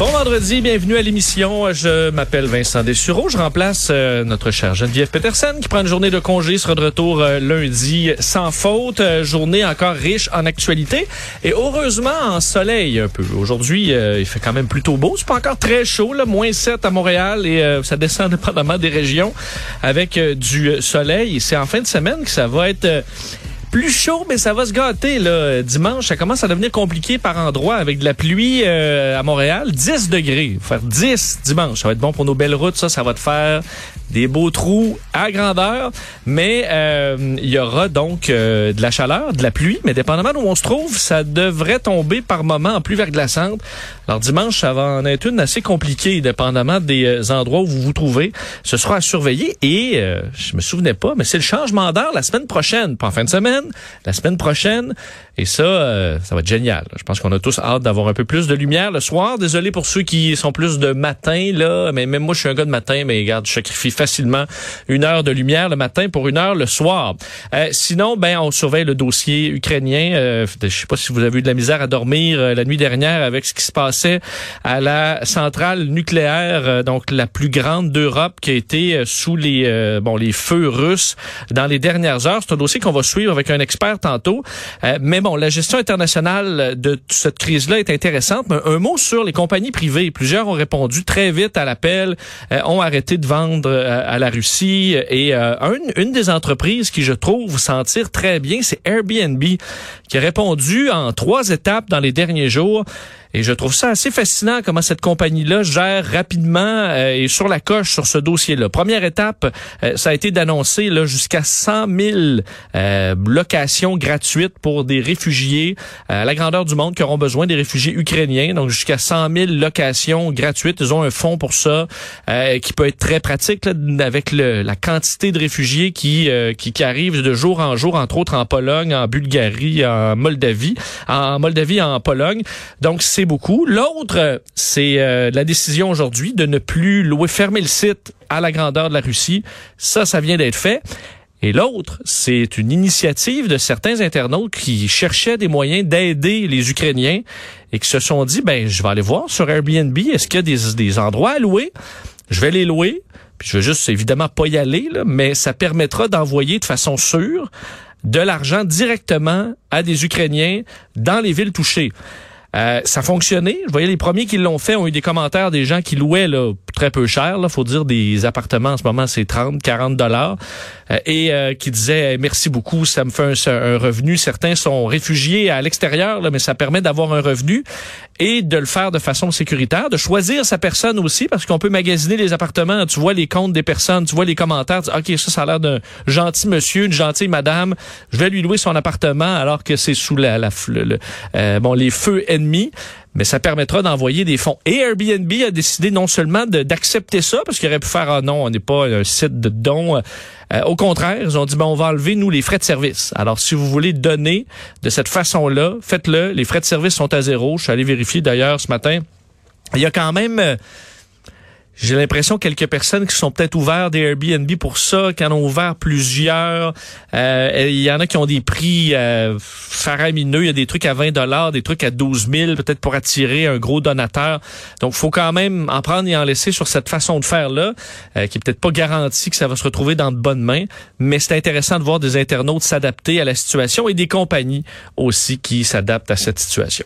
Bon vendredi, bienvenue à l'émission. Je m'appelle Vincent Dessureau. Je remplace euh, notre chère Geneviève Peterson qui prend une journée de congé, sera de retour euh, lundi sans faute. Euh, journée encore riche en actualité et heureusement en soleil un peu. Aujourd'hui, il fait quand même plutôt beau. C'est pas encore très chaud, là, moins 7 à Montréal et ça descend dépendamment des régions avec du soleil. C'est en fin de semaine que ça va être plus chaud, mais ça va se gâter. Là. Dimanche, ça commence à devenir compliqué par endroits avec de la pluie euh, à Montréal. 10 degrés. Faire 10 dimanche. Ça va être bon pour nos belles routes. Ça, ça va te faire des beaux trous à grandeur. Mais euh, il y aura donc euh, de la chaleur, de la pluie. Mais dépendamment d'où on se trouve, ça devrait tomber par moment en pluie verglaçante. Alors dimanche, ça va en être une assez compliquée, dépendamment des endroits où vous vous trouvez. Ce sera à surveiller. Et je me souvenais pas, mais c'est le changement d'heure la semaine prochaine, pas en fin de semaine la semaine prochaine. Et ça, euh, ça va être génial. Je pense qu'on a tous hâte d'avoir un peu plus de lumière le soir. Désolé pour ceux qui sont plus de matin, là. Mais même moi, je suis un gars de matin, mais regarde, je sacrifie facilement une heure de lumière le matin pour une heure le soir. Euh, sinon, ben, on surveille le dossier ukrainien. Euh, je sais pas si vous avez eu de la misère à dormir euh, la nuit dernière avec ce qui se passait à la centrale nucléaire, donc la plus grande d'Europe, qui a été sous les, bon, les feux russes dans les dernières heures. C'est un dossier qu'on va suivre avec un expert tantôt. mais bon, la gestion internationale de cette crise-là est intéressante, un mot sur les compagnies privées. Plusieurs ont répondu très vite à l'appel, euh, ont arrêté de vendre euh, à la Russie. Et euh, une, une, des entreprises qui, je trouve, s'en tire très bien, c'est Airbnb, qui a répondu en trois étapes dans les derniers jours. Et je trouve ça assez fascinant comment cette compagnie-là gère rapidement euh, et sur la coche sur ce dossier-là. Première étape, euh, ça a été d'annoncer là jusqu'à 100 000 euh, locations gratuites pour des réfugiés à la grandeur du monde qui auront besoin des réfugiés ukrainiens. Donc jusqu'à 100 000 locations gratuites. Ils ont un fonds pour ça qui peut être très pratique là, avec le, la quantité de réfugiés qui, qui, qui arrivent de jour en jour, entre autres en Pologne, en Bulgarie, en Moldavie, en Moldavie, en Pologne. Donc beaucoup. L'autre, c'est euh, la décision aujourd'hui de ne plus louer, fermer le site à la grandeur de la Russie. Ça, ça vient d'être fait. Et l'autre, c'est une initiative de certains internautes qui cherchaient des moyens d'aider les Ukrainiens et qui se sont dit, ben, je vais aller voir sur Airbnb, est-ce qu'il y a des, des endroits à louer? Je vais les louer. Puis je veux juste évidemment pas y aller, là, mais ça permettra d'envoyer de façon sûre de l'argent directement à des Ukrainiens dans les villes touchées. Euh, ça fonctionnait. Je voyais les premiers qui l'ont fait ont eu des commentaires des gens qui louaient là, très peu cher. Là, faut dire des appartements en ce moment c'est 30, 40 dollars euh, et euh, qui disaient merci beaucoup, ça me fait un, revenu. Certains sont réfugiés à l'extérieur, mais ça permet d'avoir un revenu et de le faire de façon sécuritaire, de choisir sa personne aussi parce qu'on peut magasiner les appartements. Tu vois les comptes des personnes, tu vois les commentaires. Tu dis, ok, ça, ça a l'air d'un gentil monsieur, une gentille madame. Je vais lui louer son appartement alors que c'est sous la, la le, bon les feux mais ça permettra d'envoyer des fonds. Et Airbnb a décidé non seulement d'accepter ça, parce qu'il aurait pu faire, ah non, on n'est pas un site de dons. Euh, au contraire, ils ont dit, ben, on va enlever, nous, les frais de service. Alors, si vous voulez donner de cette façon-là, faites-le. Les frais de service sont à zéro. Je suis allé vérifier d'ailleurs ce matin. Il y a quand même... J'ai l'impression quelques personnes qui sont peut-être ouvertes des Airbnb pour ça, qui en ont ouvert plusieurs. Euh, il y en a qui ont des prix euh, faramineux. Il y a des trucs à 20 dollars, des trucs à 12 000, peut-être pour attirer un gros donateur. Donc, faut quand même en prendre et en laisser sur cette façon de faire-là, euh, qui est peut-être pas garantie que ça va se retrouver dans de bonnes mains. Mais c'est intéressant de voir des internautes s'adapter à la situation et des compagnies aussi qui s'adaptent à cette situation.